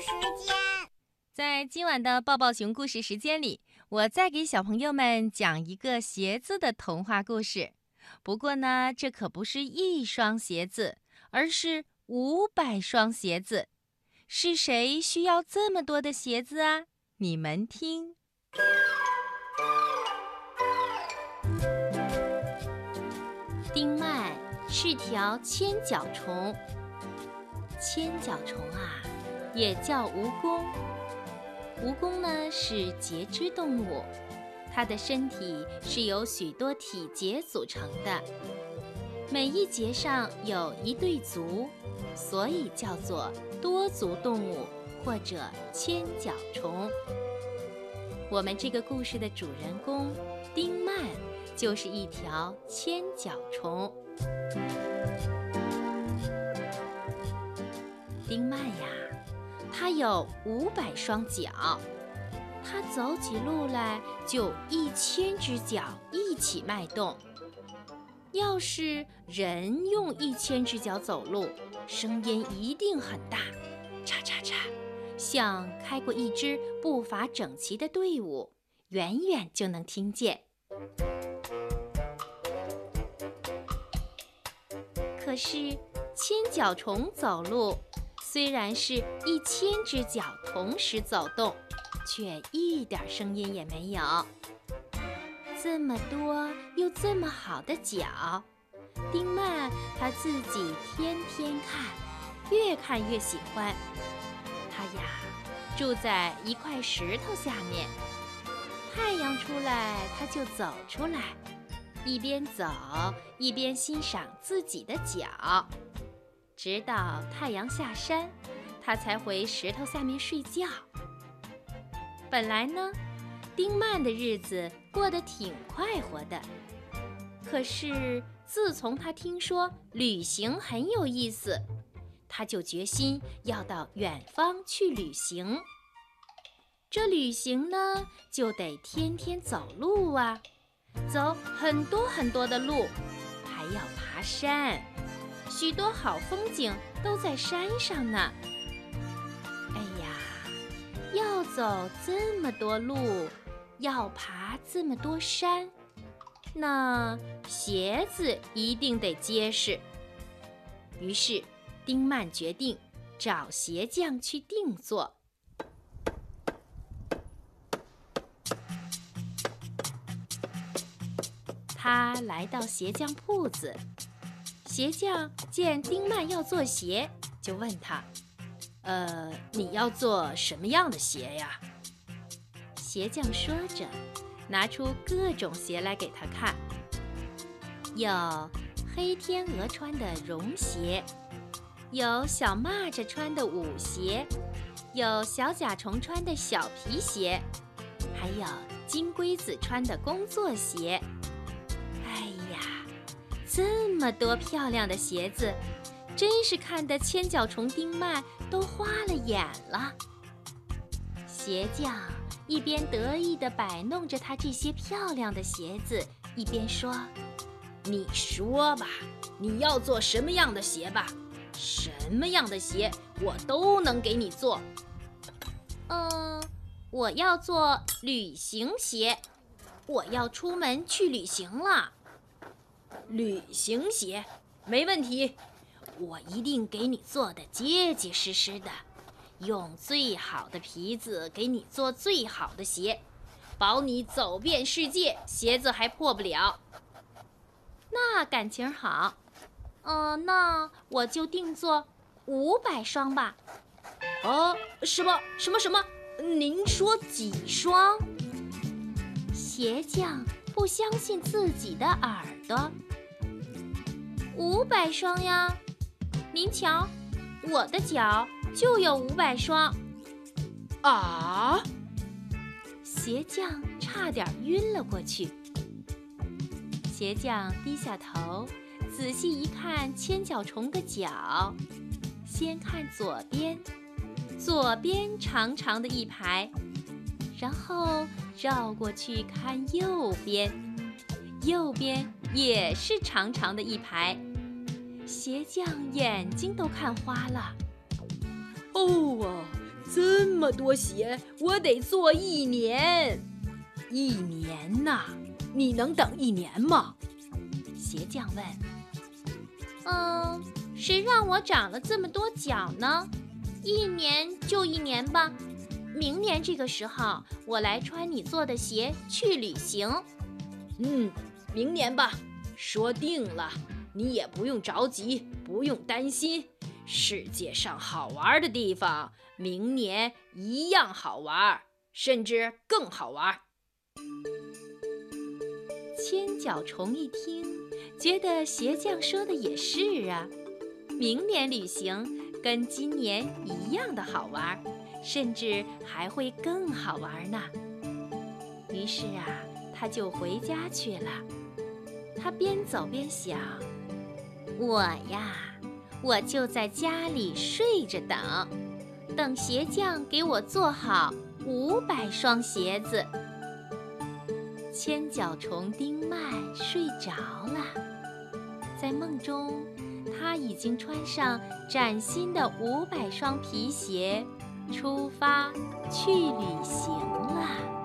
时间。在今晚的抱抱熊故事时间里，我再给小朋友们讲一个鞋子的童话故事。不过呢，这可不是一双鞋子，而是五百双鞋子。是谁需要这么多的鞋子啊？你们听。丁曼是条千脚虫。千脚虫啊，也叫蜈蚣。蜈蚣呢是节肢动物，它的身体是由许多体节组成的，每一节上有一对足，所以叫做多足动物或者千脚虫。我们这个故事的主人公丁曼就是一条千脚虫。丁曼呀，他有五百双脚，他走起路来就一千只脚一起迈动。要是人用一千只脚走路，声音一定很大，嚓嚓嚓，像开过一支步伐整齐的队伍，远远就能听见。可是千脚虫走路。虽然是一千只脚同时走动，却一点声音也没有。这么多又这么好的脚，丁曼他自己天天看，越看越喜欢。他呀，住在一块石头下面，太阳出来他就走出来，一边走一边欣赏自己的脚。直到太阳下山，他才回石头下面睡觉。本来呢，丁曼的日子过得挺快活的。可是自从他听说旅行很有意思，他就决心要到远方去旅行。这旅行呢，就得天天走路啊，走很多很多的路，还要爬山。许多好风景都在山上呢。哎呀，要走这么多路，要爬这么多山，那鞋子一定得结实。于是，丁曼决定找鞋匠去定做。他来到鞋匠铺子。鞋匠见丁曼要做鞋，就问他：“呃，你要做什么样的鞋呀？”鞋匠说着，拿出各种鞋来给他看。有黑天鹅穿的绒鞋，有小蚂蚱穿的舞鞋，有小甲虫穿的小皮鞋，还有金龟子穿的工作鞋。这么多漂亮的鞋子，真是看得千脚虫丁曼都花了眼了。鞋匠一边得意地摆弄着他这些漂亮的鞋子，一边说：“你说吧，你要做什么样的鞋吧？什么样的鞋我都能给你做。嗯，我要做旅行鞋，我要出门去旅行了。”旅行鞋，没问题，我一定给你做的结结实实的，用最好的皮子给你做最好的鞋，保你走遍世界，鞋子还破不了。那感情好，嗯，那我就定做五百双吧。哦，什么什么什么？您说几双？鞋匠不相信自己的耳朵。五百双呀！您瞧，我的脚就有五百双。啊！鞋匠差点晕了过去。鞋匠低下头，仔细一看千脚虫的脚，先看左边，左边长长的一排，然后绕过去看右边，右边也是长长的一排。鞋匠眼睛都看花了。哦啊，这么多鞋，我得做一年。一年呐，你能等一年吗？鞋匠问。嗯，谁让我长了这么多脚呢？一年就一年吧。明年这个时候，我来穿你做的鞋去旅行。嗯，明年吧，说定了。你也不用着急，不用担心。世界上好玩的地方，明年一样好玩，甚至更好玩。千脚虫一听，觉得鞋匠说的也是啊，明年旅行跟今年一样的好玩，甚至还会更好玩呢。于是啊，他就回家去了。他边走边想：我呀。我就在家里睡着等，等鞋匠给我做好五百双鞋子。千脚虫丁麦睡着了，在梦中，他已经穿上崭新的五百双皮鞋，出发去旅行了。